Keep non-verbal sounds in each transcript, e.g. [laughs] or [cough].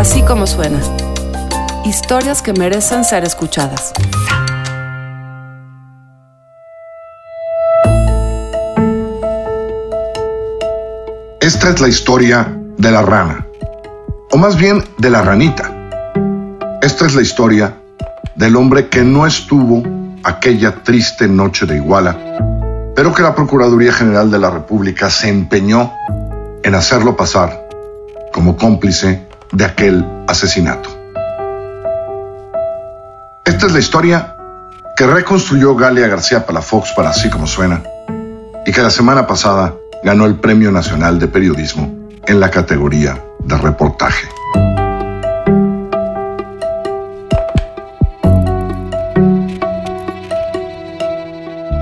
Así como suena. Historias que merecen ser escuchadas. Esta es la historia de la rana, o más bien de la ranita. Esta es la historia del hombre que no estuvo aquella triste noche de Iguala, pero que la Procuraduría General de la República se empeñó en hacerlo pasar como cómplice de aquel asesinato. Esta es la historia que reconstruyó Galia García Palafox para Así como suena y que la semana pasada ganó el Premio Nacional de Periodismo en la categoría de reportaje.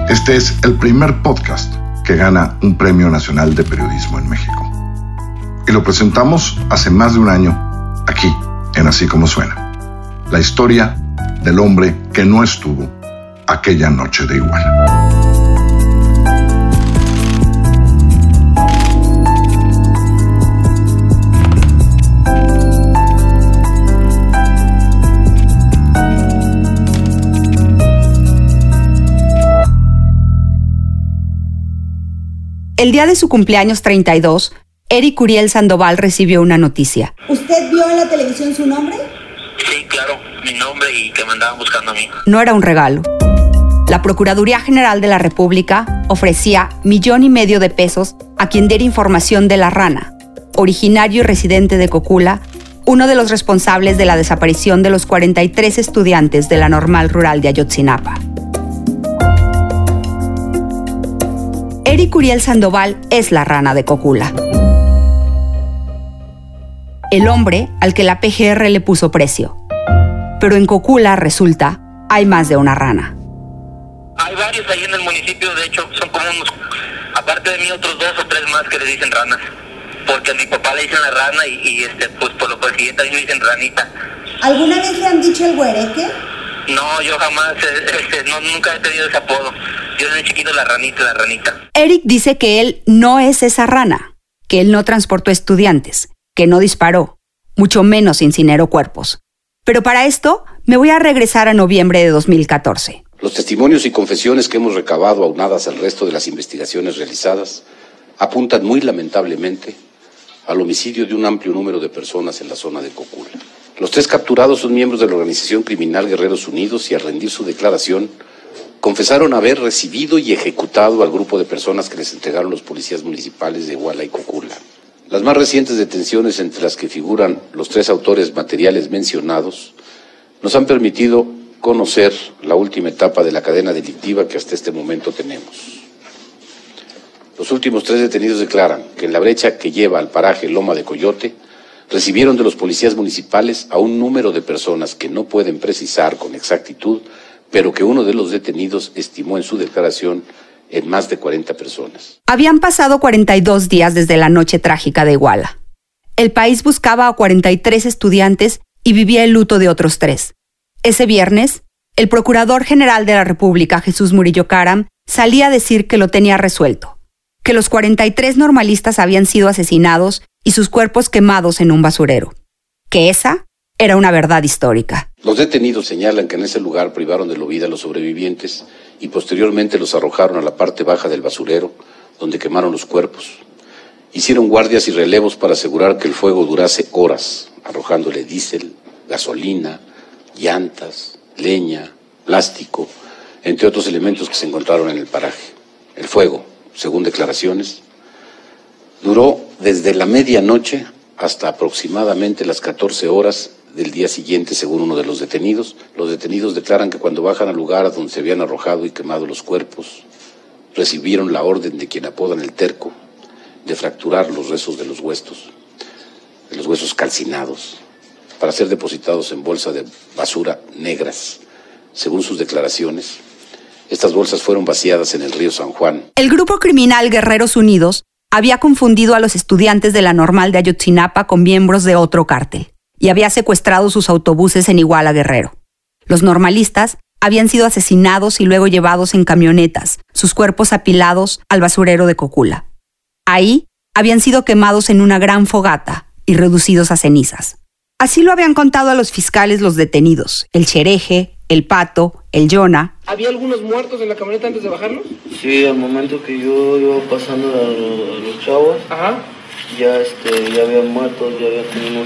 Este es el primer podcast que gana un Premio Nacional de Periodismo en México. Y lo presentamos hace más de un año aquí, en Así como suena. La historia del hombre que no estuvo aquella noche de igual. El día de su cumpleaños 32, Eric Uriel Sandoval recibió una noticia. ¿Usted vio en la televisión su nombre? Sí, claro, mi nombre y que me andaban buscando a mí. No era un regalo. La Procuraduría General de la República ofrecía millón y medio de pesos a quien diera información de la rana, originario y residente de Cocula, uno de los responsables de la desaparición de los 43 estudiantes de la normal rural de Ayotzinapa. Eric Uriel Sandoval es la rana de Cocula. El hombre al que la PGR le puso precio. Pero en Cocula resulta, hay más de una rana. Hay varios ahí en el municipio, de hecho, son como unos, aparte de mí, otros dos o tres más que le dicen ranas. Porque a mi papá le dicen la rana y, este, pues por lo consiguiente a mí me dicen ranita. ¿Alguna vez le han dicho el güereque? No, yo jamás, eh, este, no, nunca he tenido ese apodo. Yo desde chiquito la ranita, la ranita. Eric dice que él no es esa rana, que él no transportó estudiantes, que no disparó, mucho menos incineró cuerpos. Pero para esto me voy a regresar a noviembre de 2014. Los testimonios y confesiones que hemos recabado aunadas al resto de las investigaciones realizadas apuntan muy lamentablemente al homicidio de un amplio número de personas en la zona de Cocula. Los tres capturados son miembros de la organización criminal Guerreros Unidos y al rendir su declaración confesaron haber recibido y ejecutado al grupo de personas que les entregaron los policías municipales de Iguala y Cocula. Las más recientes detenciones entre las que figuran los tres autores materiales mencionados nos han permitido conocer la última etapa de la cadena delictiva que hasta este momento tenemos. Los últimos tres detenidos declaran que en la brecha que lleva al paraje Loma de Coyote, recibieron de los policías municipales a un número de personas que no pueden precisar con exactitud, pero que uno de los detenidos estimó en su declaración en más de 40 personas. Habían pasado 42 días desde la noche trágica de Iguala. El país buscaba a 43 estudiantes y vivía el luto de otros tres. Ese viernes, el Procurador General de la República, Jesús Murillo Caram, salía a decir que lo tenía resuelto, que los 43 normalistas habían sido asesinados y sus cuerpos quemados en un basurero. Que esa era una verdad histórica. Los detenidos señalan que en ese lugar privaron de la vida a los sobrevivientes y posteriormente los arrojaron a la parte baja del basurero, donde quemaron los cuerpos. Hicieron guardias y relevos para asegurar que el fuego durase horas, arrojándole diésel, gasolina, llantas, leña, plástico, entre otros elementos que se encontraron en el paraje. El fuego, según declaraciones, Duró desde la medianoche hasta aproximadamente las 14 horas del día siguiente, según uno de los detenidos. Los detenidos declaran que cuando bajan al lugar donde se habían arrojado y quemado los cuerpos, recibieron la orden de quien apodan el terco de fracturar los restos de los huesos, de los huesos calcinados, para ser depositados en bolsas de basura negras. Según sus declaraciones, estas bolsas fueron vaciadas en el río San Juan. El grupo criminal Guerreros Unidos había confundido a los estudiantes de la normal de Ayotzinapa con miembros de otro cártel y había secuestrado sus autobuses en Iguala Guerrero. Los normalistas habían sido asesinados y luego llevados en camionetas, sus cuerpos apilados al basurero de Cocula. Ahí habían sido quemados en una gran fogata y reducidos a cenizas. Así lo habían contado a los fiscales los detenidos, el Chereje, el Pato, el Yona. ¿Había algunos muertos en la camioneta antes de bajarnos? Sí, al momento que yo iba pasando a los chavos, Ajá. ya, este, ya había muertos, ya había tenido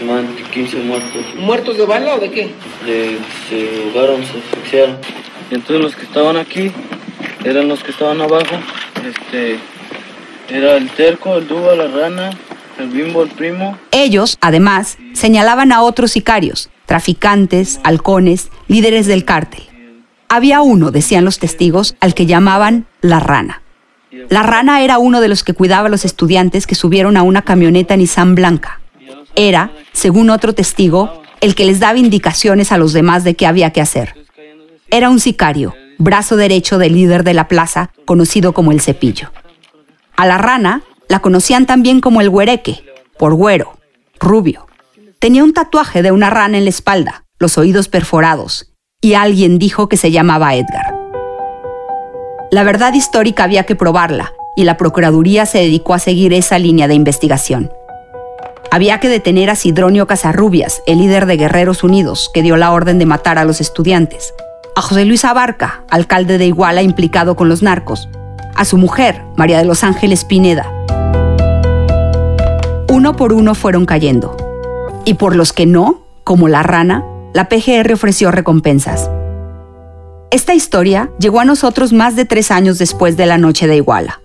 aproximadamente 15 muertos. ¿Muertos de bala o de qué? De, se ahogaron, se asfixiaron. Y entonces los que estaban aquí eran los que estaban abajo. Este, era el terco, el duba, la rana, el bimbo, el primo. Ellos, además, señalaban a otros sicarios, traficantes, halcones, líderes del cártel. Había uno, decían los testigos, al que llamaban la rana. La rana era uno de los que cuidaba a los estudiantes que subieron a una camioneta Nissan blanca. Era, según otro testigo, el que les daba indicaciones a los demás de qué había que hacer. Era un sicario, brazo derecho del líder de la plaza, conocido como el cepillo. A la rana la conocían también como el güereque, por güero, rubio. Tenía un tatuaje de una rana en la espalda, los oídos perforados, y alguien dijo que se llamaba Edgar. La verdad histórica había que probarla, y la Procuraduría se dedicó a seguir esa línea de investigación. Había que detener a Sidronio Casarrubias, el líder de Guerreros Unidos, que dio la orden de matar a los estudiantes, a José Luis Abarca, alcalde de Iguala implicado con los narcos, a su mujer, María de los Ángeles Pineda. Uno por uno fueron cayendo. Y por los que no, como la rana, la PGR ofreció recompensas. Esta historia llegó a nosotros más de tres años después de la noche de Iguala.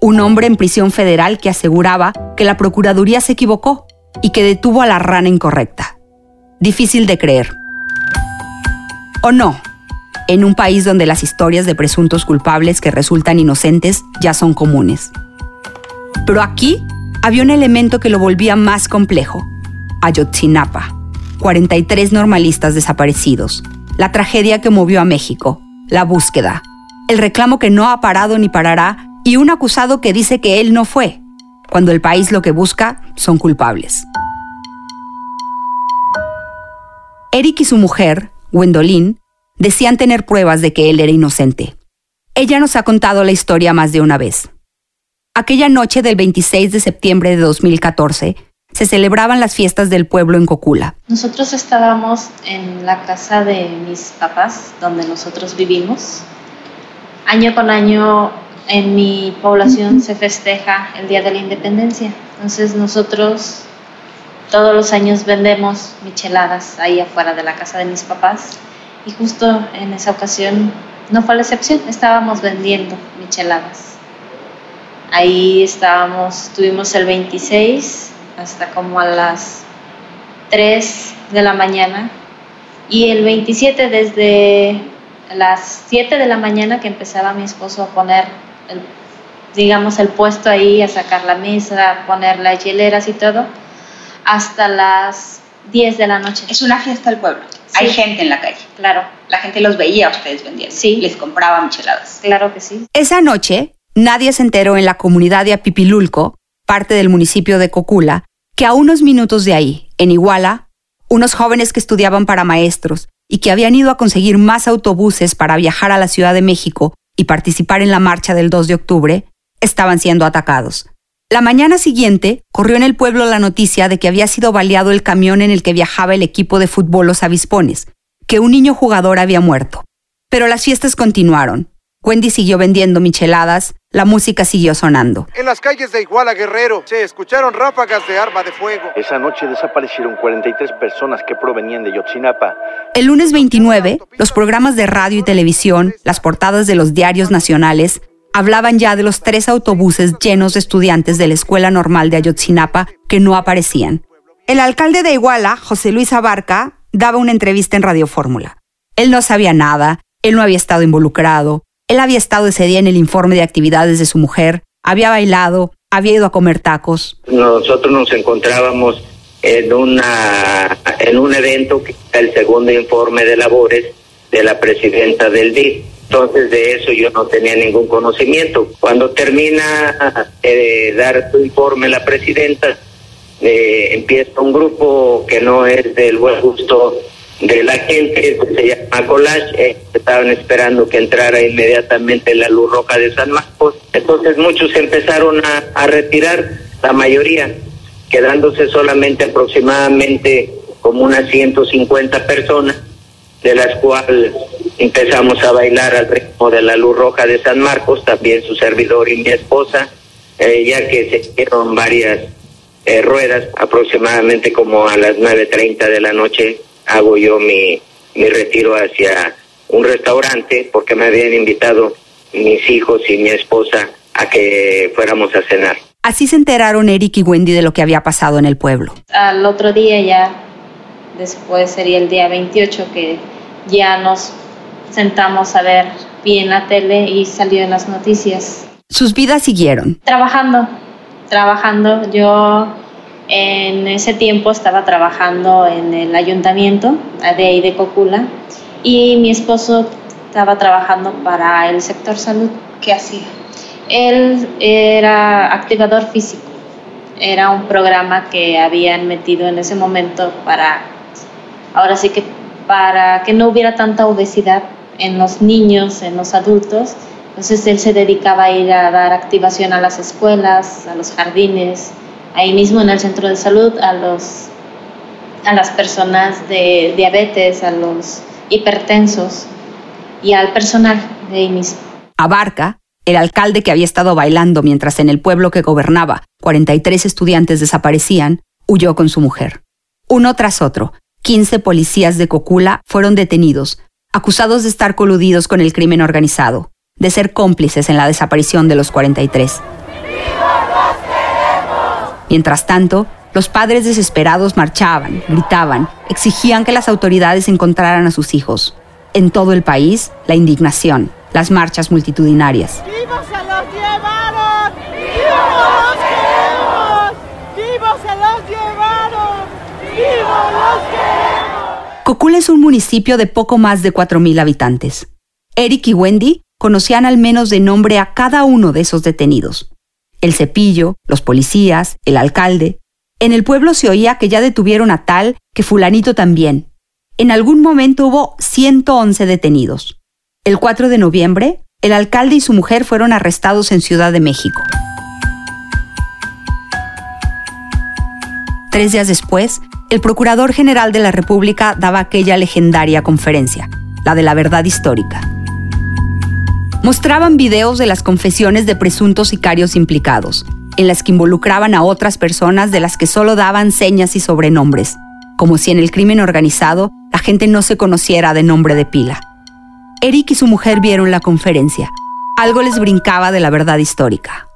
Un hombre en prisión federal que aseguraba que la Procuraduría se equivocó y que detuvo a la rana incorrecta. Difícil de creer. ¿O no? En un país donde las historias de presuntos culpables que resultan inocentes ya son comunes. Pero aquí había un elemento que lo volvía más complejo. Ayotzinapa. 43 normalistas desaparecidos. La tragedia que movió a México. La búsqueda. El reclamo que no ha parado ni parará y un acusado que dice que él no fue, cuando el país lo que busca son culpables. Eric y su mujer, Gwendolyn, decían tener pruebas de que él era inocente. Ella nos ha contado la historia más de una vez. Aquella noche del 26 de septiembre de 2014 se celebraban las fiestas del pueblo en Cocula. Nosotros estábamos en la casa de mis papás, donde nosotros vivimos. Año con año en mi población se festeja el Día de la Independencia. Entonces nosotros todos los años vendemos micheladas ahí afuera de la casa de mis papás y justo en esa ocasión no fue la excepción, estábamos vendiendo micheladas. Ahí estábamos, tuvimos el 26 hasta como a las 3 de la mañana y el 27 desde las 7 de la mañana que empezaba mi esposo a poner el, digamos el puesto ahí, a sacar la mesa, a poner las hieleras y todo, hasta las 10 de la noche. Es una fiesta del pueblo. Hay gente en la calle. Claro. La gente los veía a ustedes vendiendo. Sí. Les compraba micheladas. Claro que sí. Esa noche, nadie se enteró en la comunidad de Apipilulco, parte del municipio de Cocula, que a unos minutos de ahí, en Iguala, unos jóvenes que estudiaban para maestros y que habían ido a conseguir más autobuses para viajar a la Ciudad de México y participar en la marcha del 2 de octubre, estaban siendo atacados. La mañana siguiente corrió en el pueblo la noticia de que había sido baleado el camión en el que viajaba el equipo de fútbol Los Avispones, que un niño jugador había muerto. Pero las fiestas continuaron. Wendy siguió vendiendo micheladas, la música siguió sonando. En las calles de Iguala Guerrero se escucharon ráfagas de arma de fuego. Esa noche desaparecieron 43 personas que provenían de Yotzinapa. El lunes 29, los programas de radio y televisión, las portadas de los diarios nacionales, hablaban ya de los tres autobuses llenos de estudiantes de la Escuela Normal de Ayotzinapa que no aparecían. El alcalde de Iguala, José Luis Abarca, daba una entrevista en Radio Fórmula. Él no sabía nada, él no había estado involucrado, él había estado ese día en el informe de actividades de su mujer, había bailado, había ido a comer tacos. Nosotros nos encontrábamos en, una, en un evento que era el segundo informe de labores de la presidenta del DIF. Entonces de eso yo no tenía ningún conocimiento. Cuando termina de dar su informe la presidenta, eh, empieza un grupo que no es del buen gusto de la gente, se llama Collage, eh, estaban esperando que entrara inmediatamente la luz roja de San Marcos. Entonces muchos empezaron a, a retirar, la mayoría. quedándose solamente aproximadamente como unas 150 personas, de las cuales empezamos a bailar al ritmo de la luz roja de San Marcos, también su servidor y mi esposa, eh, ya que se hicieron varias eh, ruedas, aproximadamente como a las 9.30 de la noche hago yo mi, mi retiro hacia un restaurante porque me habían invitado mis hijos y mi esposa a que fuéramos a cenar. Así se enteraron Eric y Wendy de lo que había pasado en el pueblo. Al otro día ya, después sería el día 28 que ya nos sentamos a ver bien la tele y salió en las noticias. Sus vidas siguieron. Trabajando, trabajando. Yo en ese tiempo estaba trabajando en el ayuntamiento de ahí de Cocula y mi esposo estaba trabajando para el sector salud. ¿Qué hacía? Él era activador físico. Era un programa que habían metido en ese momento para, ahora sí que para que no hubiera tanta obesidad en los niños, en los adultos. Entonces él se dedicaba a ir a dar activación a las escuelas, a los jardines, ahí mismo en el centro de salud, a, los, a las personas de diabetes, a los hipertensos y al personal de ahí mismo. Abarca, el alcalde que había estado bailando mientras en el pueblo que gobernaba 43 estudiantes desaparecían, huyó con su mujer. Uno tras otro, 15 policías de Cocula fueron detenidos, acusados de estar coludidos con el crimen organizado, de ser cómplices en la desaparición de los 43. Mientras tanto, los padres desesperados marchaban, gritaban, exigían que las autoridades encontraran a sus hijos. En todo el país, la indignación, las marchas multitudinarias. ¡Vivos se los llevaron! ¡Vivos los queremos! ¡Vivos se los llevaron! ¡Vivos los queremos! Cocula es un municipio de poco más de 4.000 habitantes. Eric y Wendy conocían al menos de nombre a cada uno de esos detenidos. El cepillo, los policías, el alcalde. En el pueblo se oía que ya detuvieron a tal que fulanito también. En algún momento hubo 111 detenidos. El 4 de noviembre, el alcalde y su mujer fueron arrestados en Ciudad de México. Tres días después, el Procurador General de la República daba aquella legendaria conferencia, la de la verdad histórica. Mostraban videos de las confesiones de presuntos sicarios implicados, en las que involucraban a otras personas de las que solo daban señas y sobrenombres, como si en el crimen organizado la gente no se conociera de nombre de pila. Eric y su mujer vieron la conferencia. Algo les brincaba de la verdad histórica.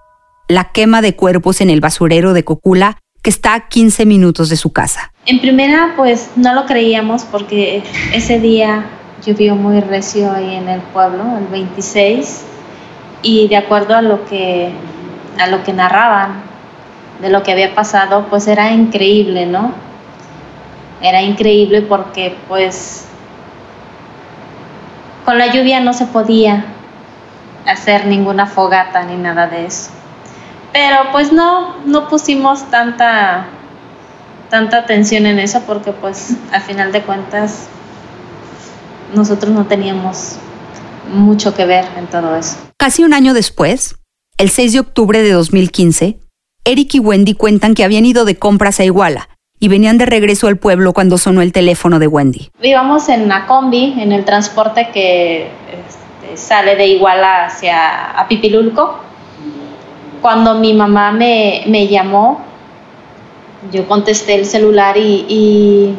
La quema de cuerpos en el basurero de Cocula, que está a 15 minutos de su casa. En primera, pues no lo creíamos porque ese día llovió muy recio ahí en el pueblo, el 26, y de acuerdo a lo que, a lo que narraban de lo que había pasado, pues era increíble, ¿no? Era increíble porque pues con la lluvia no se podía hacer ninguna fogata ni nada de eso. Pero pues no, no pusimos tanta, tanta atención en eso porque pues al final de cuentas nosotros no teníamos mucho que ver en todo eso. Casi un año después, el 6 de octubre de 2015, Eric y Wendy cuentan que habían ido de compras a Iguala y venían de regreso al pueblo cuando sonó el teléfono de Wendy. Íbamos en la combi, en el transporte que este, sale de Iguala hacia a Pipilulco. Cuando mi mamá me, me llamó, yo contesté el celular y, y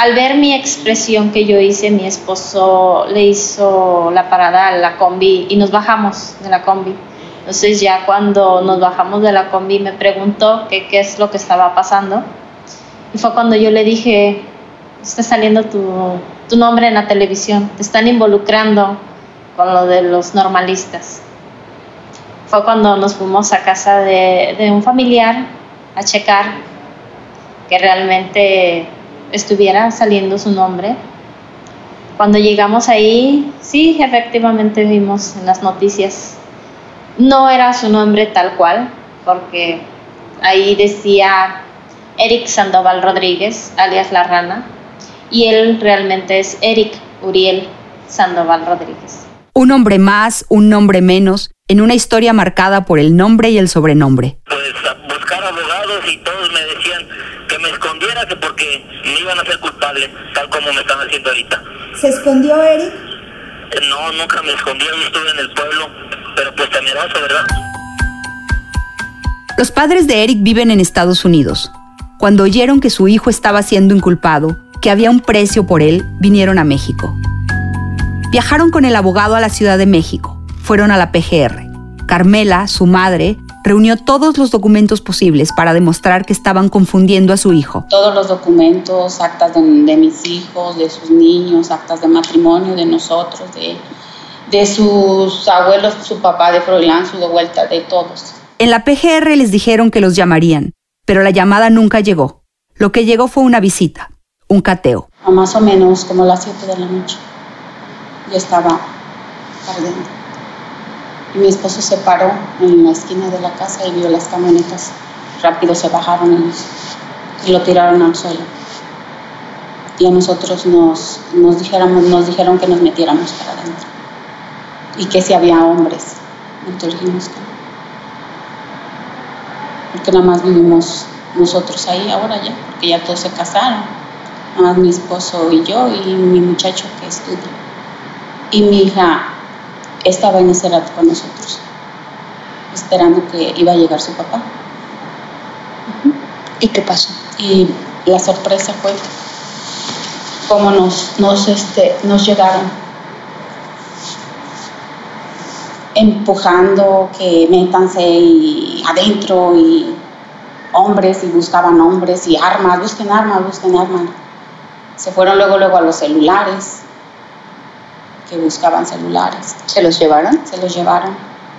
al ver mi expresión que yo hice, mi esposo le hizo la parada a la combi y nos bajamos de la combi. Entonces ya cuando nos bajamos de la combi me preguntó qué es lo que estaba pasando. Y fue cuando yo le dije, está saliendo tu, tu nombre en la televisión, te están involucrando con lo de los normalistas. Fue cuando nos fuimos a casa de, de un familiar a checar que realmente estuviera saliendo su nombre. Cuando llegamos ahí, sí, efectivamente vimos en las noticias. No era su nombre tal cual, porque ahí decía Eric Sandoval Rodríguez, alias La Rana, y él realmente es Eric Uriel Sandoval Rodríguez. Un nombre más, un nombre menos, en una historia marcada por el nombre y el sobrenombre. Pues buscar abogados escondiera que porque me iban a hacer culpable, tal como me están haciendo ahorita. ¿Se escondió Eric? Eh, No, nunca me escondí, yo estuve en el pueblo, pero pues temeroso, ¿verdad? Los padres de Eric viven en Estados Unidos. Cuando oyeron que su hijo estaba siendo inculpado, que había un precio por él, vinieron a México. Viajaron con el abogado a la Ciudad de México. Fueron a la PGR. Carmela, su madre, reunió todos los documentos posibles para demostrar que estaban confundiendo a su hijo. Todos los documentos, actas de, de mis hijos, de sus niños, actas de matrimonio de nosotros, de, de sus abuelos, su papá de Froilán, su de vuelta, de todos. En la PGR les dijeron que los llamarían, pero la llamada nunca llegó. Lo que llegó fue una visita, un cateo. A más o menos como las 7 de la noche. Yo estaba ardiendo. Mi esposo se paró en la esquina de la casa y vio las camionetas. Rápido se bajaron y lo tiraron al suelo. Y a nosotros nos, nos dijeron que nos metiéramos para adentro. Y que si había hombres. Entonces dijimos que no. Porque nada más vivimos nosotros ahí ahora ya, porque ya todos se casaron. Nada más mi esposo y yo y mi muchacho que estudia. Y mi hija estaba en ese rato con nosotros, esperando que iba a llegar su papá. ¿Y qué pasó? Y la sorpresa fue cómo nos, nos, este, nos llegaron empujando que métanse y adentro y hombres y buscaban hombres y armas, busquen armas, busquen armas. Se fueron luego luego a los celulares, que buscaban celulares. ¿Se los llevaron? Se los llevaron.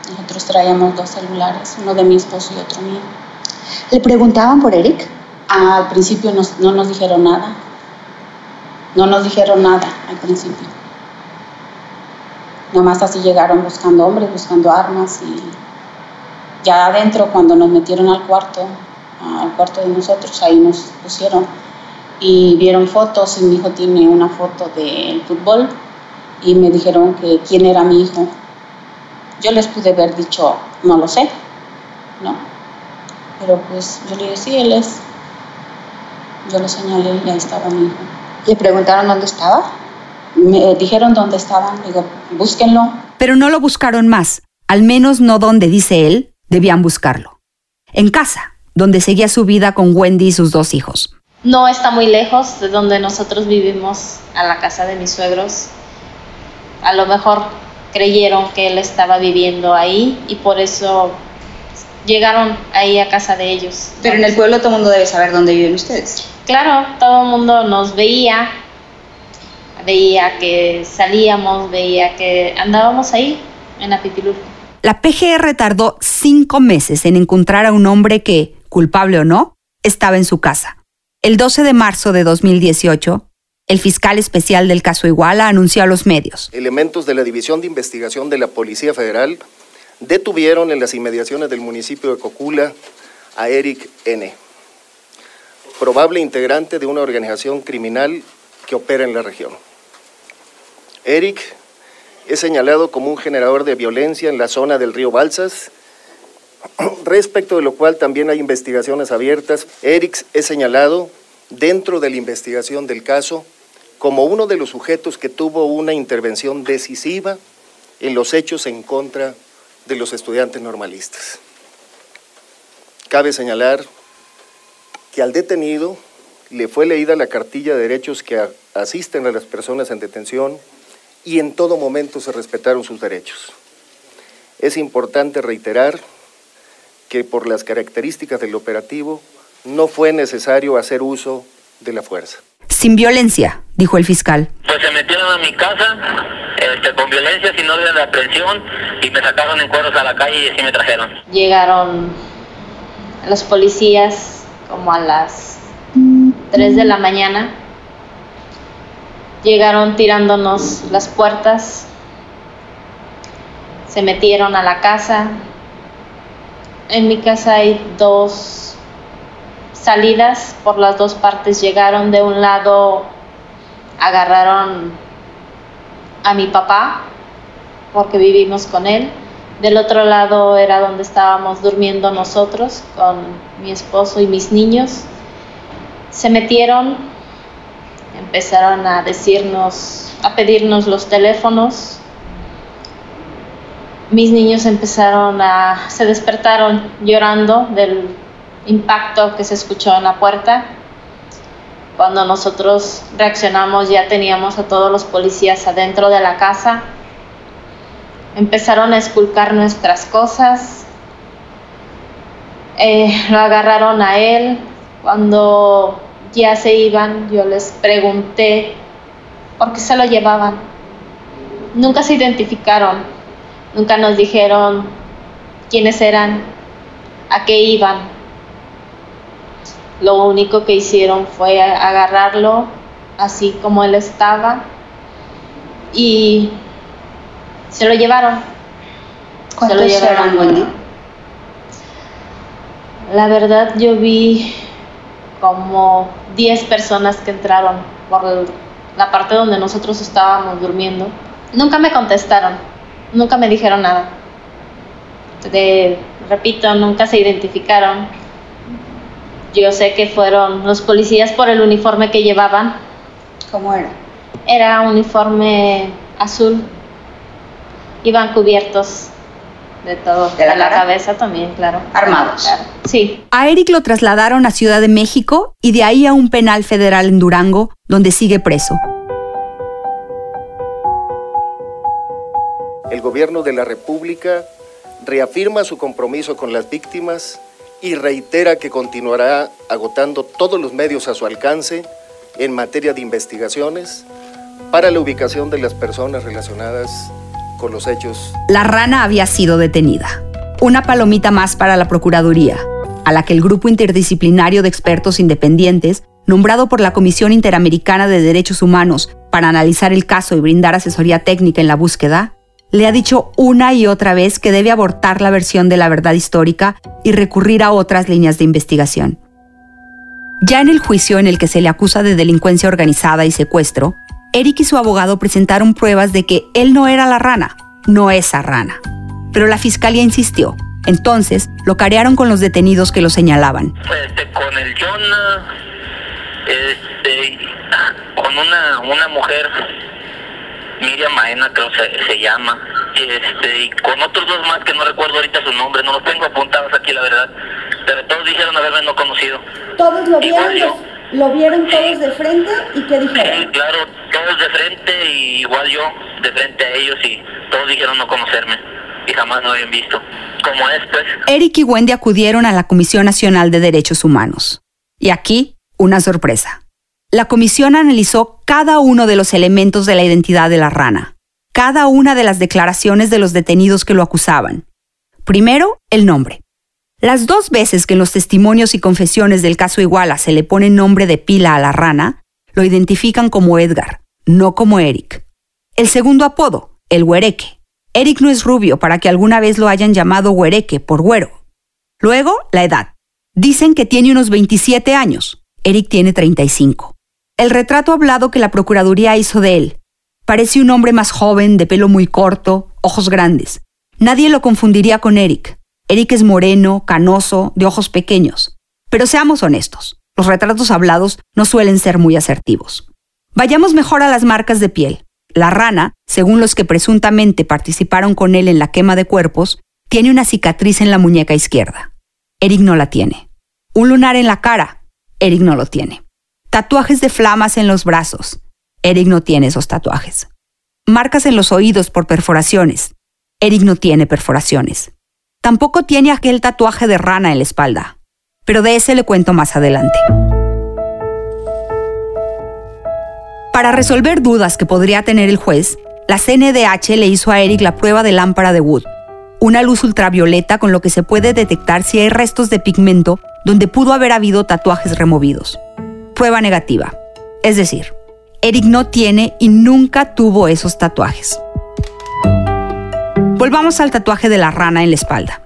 Nosotros traíamos dos celulares, uno de mi esposo y otro mío. ¿Le preguntaban por Eric? Al principio nos- no nos dijeron nada. No nos dijeron nada al principio. Nada más así llegaron buscando hombres, buscando armas y ya adentro cuando nos metieron al cuarto, al cuarto de nosotros, ahí nos pusieron y vieron fotos y mi hijo tiene una foto del fútbol y me dijeron que quién era mi hijo. Yo les pude haber dicho, no lo sé, ¿no? Pero pues yo le dije, sí, él es. Yo lo señalé y ahí estaba mi hijo. ¿Le preguntaron dónde estaba? Me dijeron dónde estaban, digo, búsquenlo. Pero no lo buscaron más, al menos no donde dice él, debían buscarlo. En casa, donde seguía su vida con Wendy y sus dos hijos. No está muy lejos de donde nosotros vivimos, a la casa de mis suegros. A lo mejor creyeron que él estaba viviendo ahí y por eso llegaron ahí a casa de ellos. Pero en el pueblo todo el mundo debe saber dónde viven ustedes. Claro, todo el mundo nos veía, veía que salíamos, veía que andábamos ahí en Apipilurco. La PGR tardó cinco meses en encontrar a un hombre que, culpable o no, estaba en su casa. El 12 de marzo de 2018, el fiscal especial del caso Iguala anunció a los medios. Elementos de la División de Investigación de la Policía Federal detuvieron en las inmediaciones del municipio de Cocula a Eric N., probable integrante de una organización criminal que opera en la región. Eric es señalado como un generador de violencia en la zona del río Balsas, [clears throat] respecto de lo cual también hay investigaciones abiertas. Eric es señalado dentro de la investigación del caso como uno de los sujetos que tuvo una intervención decisiva en los hechos en contra de los estudiantes normalistas. Cabe señalar que al detenido le fue leída la cartilla de derechos que asisten a las personas en detención y en todo momento se respetaron sus derechos. Es importante reiterar que por las características del operativo no fue necesario hacer uso de la fuerza. Sin violencia, dijo el fiscal. Pues se metieron a mi casa este, con violencia, sin orden de aprehensión, y me sacaron en cueros a la calle y así me trajeron. Llegaron los policías como a las 3 de la mañana. Llegaron tirándonos las puertas. Se metieron a la casa. En mi casa hay dos salidas, por las dos partes llegaron. De un lado agarraron a mi papá, porque vivimos con él. Del otro lado era donde estábamos durmiendo nosotros, con mi esposo y mis niños. Se metieron, empezaron a decirnos, a pedirnos los teléfonos. Mis niños empezaron a, se despertaron llorando del impacto que se escuchó en la puerta. Cuando nosotros reaccionamos ya teníamos a todos los policías adentro de la casa. Empezaron a esculcar nuestras cosas. Eh, lo agarraron a él. Cuando ya se iban, yo les pregunté por qué se lo llevaban. Nunca se identificaron, nunca nos dijeron quiénes eran, a qué iban. Lo único que hicieron fue agarrarlo así como él estaba y se lo llevaron. ¿Cuántos se lo llevaron. Wendy? La verdad yo vi como 10 personas que entraron por la parte donde nosotros estábamos durmiendo. Nunca me contestaron, nunca me dijeron nada. De- repito, nunca se identificaron. Yo sé que fueron los policías por el uniforme que llevaban. ¿Cómo era? Era uniforme azul. Iban cubiertos de todo. ¿De la cabeza también, claro. Armados. Claro. Sí. A Eric lo trasladaron a Ciudad de México y de ahí a un penal federal en Durango, donde sigue preso. El gobierno de la República reafirma su compromiso con las víctimas y reitera que continuará agotando todos los medios a su alcance en materia de investigaciones para la ubicación de las personas relacionadas con los hechos La rana había sido detenida. Una palomita más para la Procuraduría, a la que el grupo interdisciplinario de expertos independientes, nombrado por la Comisión Interamericana de Derechos Humanos para analizar el caso y brindar asesoría técnica en la búsqueda, le ha dicho una y otra vez que debe abortar la versión de la verdad histórica y recurrir a otras líneas de investigación. Ya en el juicio en el que se le acusa de delincuencia organizada y secuestro, Eric y su abogado presentaron pruebas de que él no era la rana, no esa rana. Pero la fiscalía insistió. Entonces, lo carearon con los detenidos que lo señalaban. este, con el Jonah, este, con una, una mujer, Miriam Maena creo se, se llama, este, y con otros dos más que no recuerdo ahorita su nombre, no los tengo apuntados aquí la verdad, pero todos dijeron haberme no conocido. Todos lo Igual vieron, yo. lo vieron todos de frente y qué Sí, dijeron. claro, todos de frente y igual yo de frente a ellos y todos dijeron no conocerme y jamás me habían visto. Como es, pues. Eric y Wendy acudieron a la Comisión Nacional de Derechos Humanos. Y aquí, una sorpresa. La comisión analizó cada uno de los elementos de la identidad de la rana, cada una de las declaraciones de los detenidos que lo acusaban. Primero, el nombre. Las dos veces que en los testimonios y confesiones del caso Iguala se le pone nombre de pila a la rana, lo identifican como Edgar, no como Eric. El segundo apodo, el huereque. Eric no es rubio para que alguna vez lo hayan llamado huereque por güero. Luego, la edad. Dicen que tiene unos 27 años. Eric tiene 35. El retrato hablado que la Procuraduría hizo de él. Parece un hombre más joven, de pelo muy corto, ojos grandes. Nadie lo confundiría con Eric. Eric es moreno, canoso, de ojos pequeños. Pero seamos honestos, los retratos hablados no suelen ser muy asertivos. Vayamos mejor a las marcas de piel. La rana, según los que presuntamente participaron con él en la quema de cuerpos, tiene una cicatriz en la muñeca izquierda. Eric no la tiene. Un lunar en la cara. Eric no lo tiene. Tatuajes de flamas en los brazos. Eric no tiene esos tatuajes. Marcas en los oídos por perforaciones. Eric no tiene perforaciones. Tampoco tiene aquel tatuaje de rana en la espalda. Pero de ese le cuento más adelante. Para resolver dudas que podría tener el juez, la CNDH le hizo a Eric la prueba de lámpara de Wood, una luz ultravioleta con lo que se puede detectar si hay restos de pigmento donde pudo haber habido tatuajes removidos. Prueba negativa. Es decir, Eric no tiene y nunca tuvo esos tatuajes. Volvamos al tatuaje de la rana en la espalda.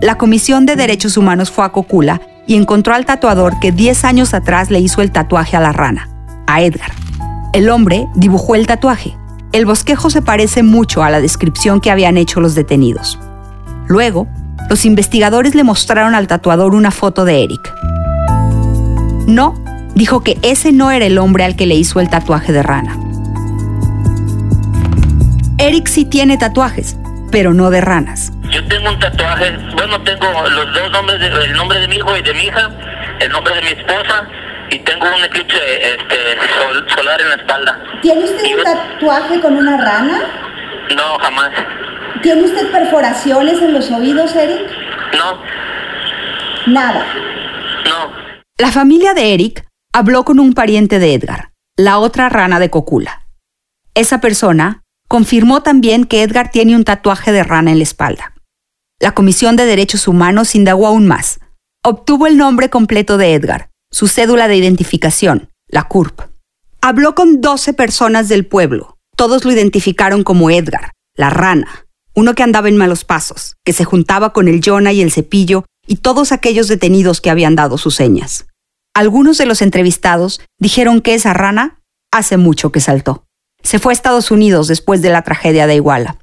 La Comisión de Derechos Humanos fue a Cocula y encontró al tatuador que 10 años atrás le hizo el tatuaje a la rana, a Edgar. El hombre dibujó el tatuaje. El bosquejo se parece mucho a la descripción que habían hecho los detenidos. Luego, los investigadores le mostraron al tatuador una foto de Eric. No, dijo que ese no era el hombre al que le hizo el tatuaje de rana. Eric sí tiene tatuajes, pero no de ranas. Yo tengo un tatuaje, bueno, tengo los dos nombres, de, el nombre de mi hijo y de mi hija, el nombre de mi esposa y tengo un eclipse este, sol- solar en la espalda. ¿Tiene usted un tatuaje con una rana? No, jamás. ¿Tiene usted perforaciones en los oídos, Eric? No, Nada. no. La familia de Eric habló con un pariente de Edgar, la otra rana de Cocula. Esa persona confirmó también que Edgar tiene un tatuaje de rana en la espalda. La Comisión de Derechos Humanos indagó aún más. Obtuvo el nombre completo de Edgar, su cédula de identificación, la CURP. Habló con 12 personas del pueblo. Todos lo identificaron como Edgar, la rana, uno que andaba en malos pasos, que se juntaba con el Jonah y el cepillo y todos aquellos detenidos que habían dado sus señas. Algunos de los entrevistados dijeron que esa rana hace mucho que saltó. Se fue a Estados Unidos después de la tragedia de Iguala.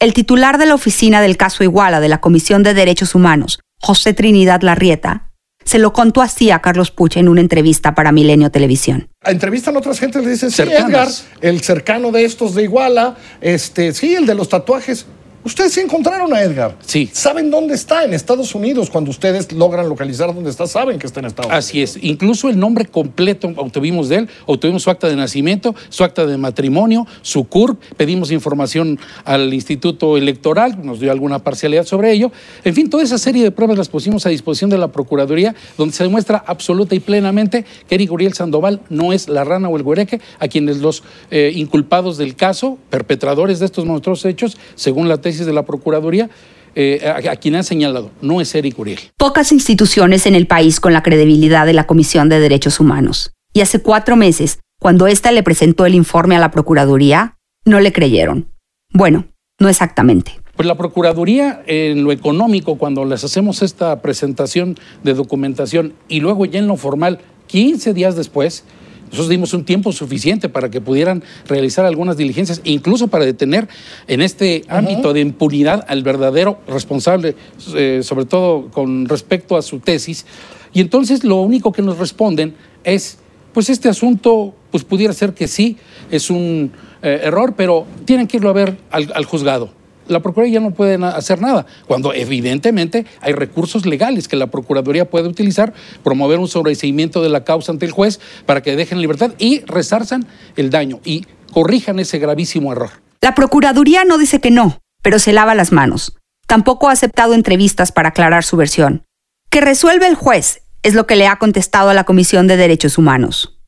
El titular de la oficina del caso Iguala de la Comisión de Derechos Humanos, José Trinidad Larrieta, se lo contó así a Carlos Puch en una entrevista para Milenio Televisión. Entrevistan a otras gentes, le dicen, sí, Cercanas. Edgar, el cercano de estos de Iguala, este, sí, el de los tatuajes. Ustedes sí encontraron a Edgar. Sí. ¿Saben dónde está? En Estados Unidos. Cuando ustedes logran localizar dónde está, saben que está en Estados Unidos. Así es, incluso el nombre completo obtuvimos de él, obtuvimos su acta de nacimiento, su acta de matrimonio, su CURP, pedimos información al Instituto Electoral, nos dio alguna parcialidad sobre ello. En fin, toda esa serie de pruebas las pusimos a disposición de la Procuraduría, donde se demuestra absoluta y plenamente que Eric Uriel Sandoval no es la rana o el güereque, a quienes los eh, inculpados del caso, perpetradores de estos monstruosos hechos, según la tesis de la Procuraduría, eh, a, a quien han señalado, no es Eric Uriel. Pocas instituciones en el país con la credibilidad de la Comisión de Derechos Humanos. Y hace cuatro meses, cuando ésta le presentó el informe a la Procuraduría, no le creyeron. Bueno, no exactamente. Pues la Procuraduría en lo económico, cuando les hacemos esta presentación de documentación y luego ya en lo formal, 15 días después, nosotros dimos un tiempo suficiente para que pudieran realizar algunas diligencias, incluso para detener en este ámbito de impunidad al verdadero responsable, eh, sobre todo con respecto a su tesis. Y entonces lo único que nos responden es, pues este asunto, pues pudiera ser que sí, es un eh, error, pero tienen que irlo a ver al, al juzgado la Procuraduría no puede hacer nada, cuando evidentemente hay recursos legales que la Procuraduría puede utilizar, promover un sobreseimiento de la causa ante el juez para que dejen libertad y resarzan el daño y corrijan ese gravísimo error. La Procuraduría no dice que no, pero se lava las manos. Tampoco ha aceptado entrevistas para aclarar su versión. Que resuelve el juez es lo que le ha contestado a la Comisión de Derechos Humanos.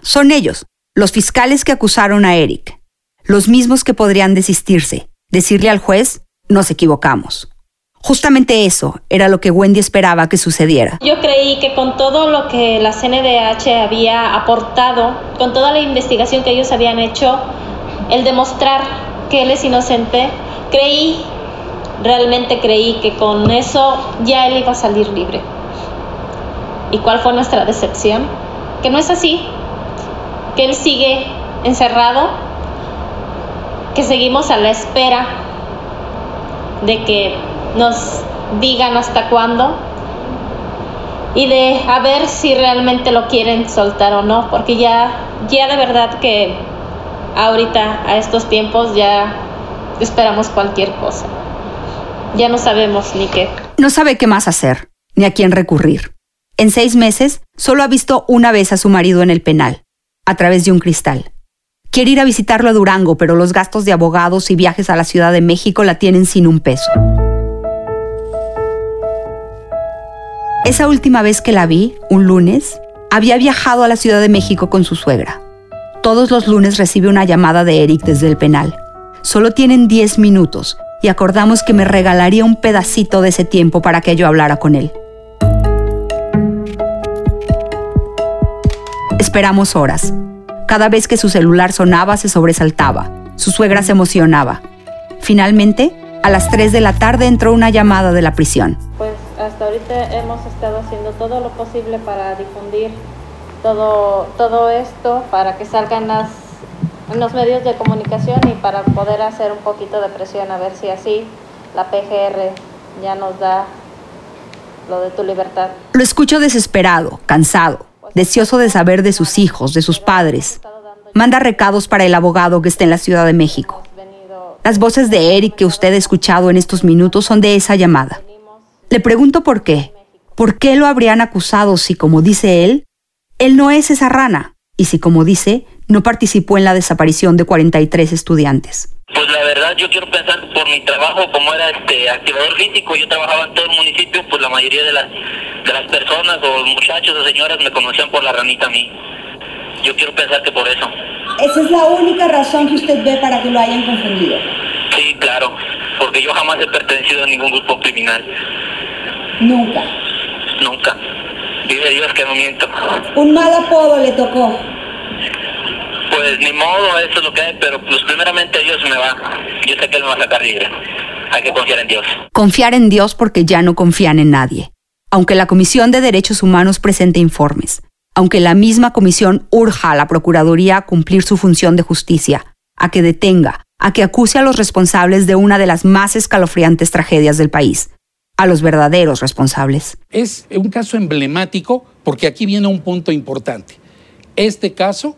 Son ellos, los fiscales que acusaron a Eric, los mismos que podrían desistirse, decirle al juez, nos equivocamos. Justamente eso era lo que Wendy esperaba que sucediera. Yo creí que con todo lo que la CNDH había aportado, con toda la investigación que ellos habían hecho, el demostrar que él es inocente, creí, realmente creí que con eso ya él iba a salir libre. ¿Y cuál fue nuestra decepción? Que no es así, que él sigue encerrado, que seguimos a la espera de que nos digan hasta cuándo y de a ver si realmente lo quieren soltar o no, porque ya, ya de verdad que ahorita a estos tiempos ya esperamos cualquier cosa. Ya no sabemos ni qué. No sabe qué más hacer, ni a quién recurrir. En seis meses, solo ha visto una vez a su marido en el penal, a través de un cristal. Quiere ir a visitarlo a Durango, pero los gastos de abogados y viajes a la Ciudad de México la tienen sin un peso. Esa última vez que la vi, un lunes, había viajado a la Ciudad de México con su suegra. Todos los lunes recibe una llamada de Eric desde el penal. Solo tienen 10 minutos y acordamos que me regalaría un pedacito de ese tiempo para que yo hablara con él. Esperamos horas. Cada vez que su celular sonaba se sobresaltaba. Su suegra se emocionaba. Finalmente, a las 3 de la tarde entró una llamada de la prisión. Pues hasta ahorita hemos estado haciendo todo lo posible para difundir todo, todo esto, para que salgan las, en los medios de comunicación y para poder hacer un poquito de presión a ver si así la PGR ya nos da lo de tu libertad. Lo escucho desesperado, cansado. Deseoso de saber de sus hijos, de sus padres. Manda recados para el abogado que está en la Ciudad de México. Las voces de Eric que usted ha escuchado en estos minutos son de esa llamada. Le pregunto por qué. ¿Por qué lo habrían acusado si, como dice él, él no es esa rana? Y si, como dice, no participó en la desaparición de 43 estudiantes. Pues la verdad yo quiero pensar por mi trabajo como era este activador físico, yo trabajaba en todo el municipio, pues la mayoría de las de las personas o muchachos o señoras me conocían por la ranita a mí. Yo quiero pensar que por eso. Esa es la única razón que usted ve para que lo hayan confundido. Sí, claro, porque yo jamás he pertenecido a ningún grupo criminal, Nunca. nunca. Vive Dios que no miento. Un mal apodo le tocó. Pues ni modo, eso es lo que hay, pero pues primeramente Dios me va. Yo sé que Él me va a sacar libre. Hay que confiar en Dios. Confiar en Dios porque ya no confían en nadie. Aunque la Comisión de Derechos Humanos presente informes, aunque la misma comisión urja a la Procuraduría a cumplir su función de justicia, a que detenga, a que acuse a los responsables de una de las más escalofriantes tragedias del país, a los verdaderos responsables. Es un caso emblemático porque aquí viene un punto importante. Este caso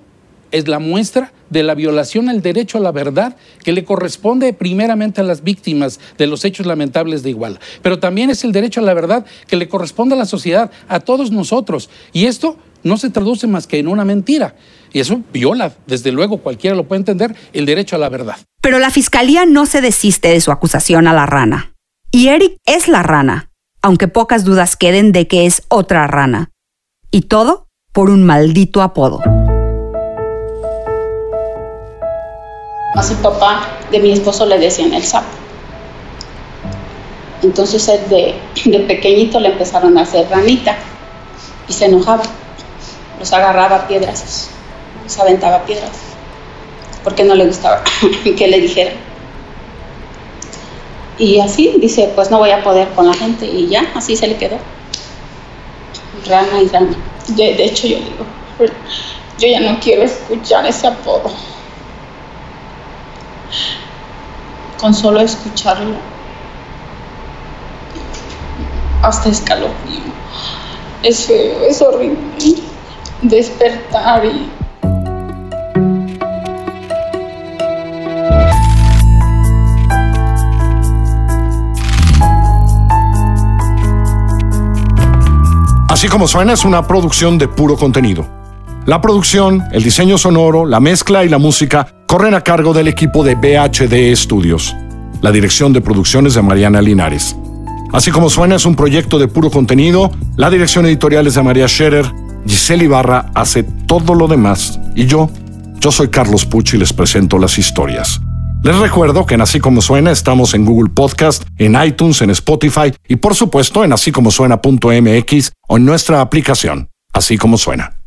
es la muestra de la violación al derecho a la verdad que le corresponde primeramente a las víctimas de los hechos lamentables de Iguala, pero también es el derecho a la verdad que le corresponde a la sociedad, a todos nosotros. Y esto no se traduce más que en una mentira. Y eso viola, desde luego, cualquiera lo puede entender, el derecho a la verdad. Pero la fiscalía no se desiste de su acusación a la rana. Y Eric es la rana, aunque pocas dudas queden de que es otra rana. Y todo por un maldito apodo. A su papá de mi esposo le decían el sapo. Entonces él de, pequeñito le empezaron a hacer ranita y se enojaba. Los agarraba piedras, los aventaba piedras, porque no le gustaba [laughs] que le dijeran. Y así dice, pues no voy a poder con la gente y ya, así se le quedó. Rana y rana. De hecho yo digo, yo ya no quiero escuchar ese apodo. Con solo escucharlo, hasta escalofrío. Es feo, es horrible. Despertar y Así como suena es una producción de puro contenido. La producción, el diseño sonoro, la mezcla y la música corren a cargo del equipo de BHD Studios. La dirección de producciones de Mariana Linares. Así como suena es un proyecto de puro contenido, la dirección editorial es de María Scherer, Giselle Ibarra hace todo lo demás y yo, yo soy Carlos Pucci y les presento las historias. Les recuerdo que en Así Como Suena estamos en Google Podcast, en iTunes, en Spotify y por supuesto en así como suena.mx o en nuestra aplicación, Así Como Suena.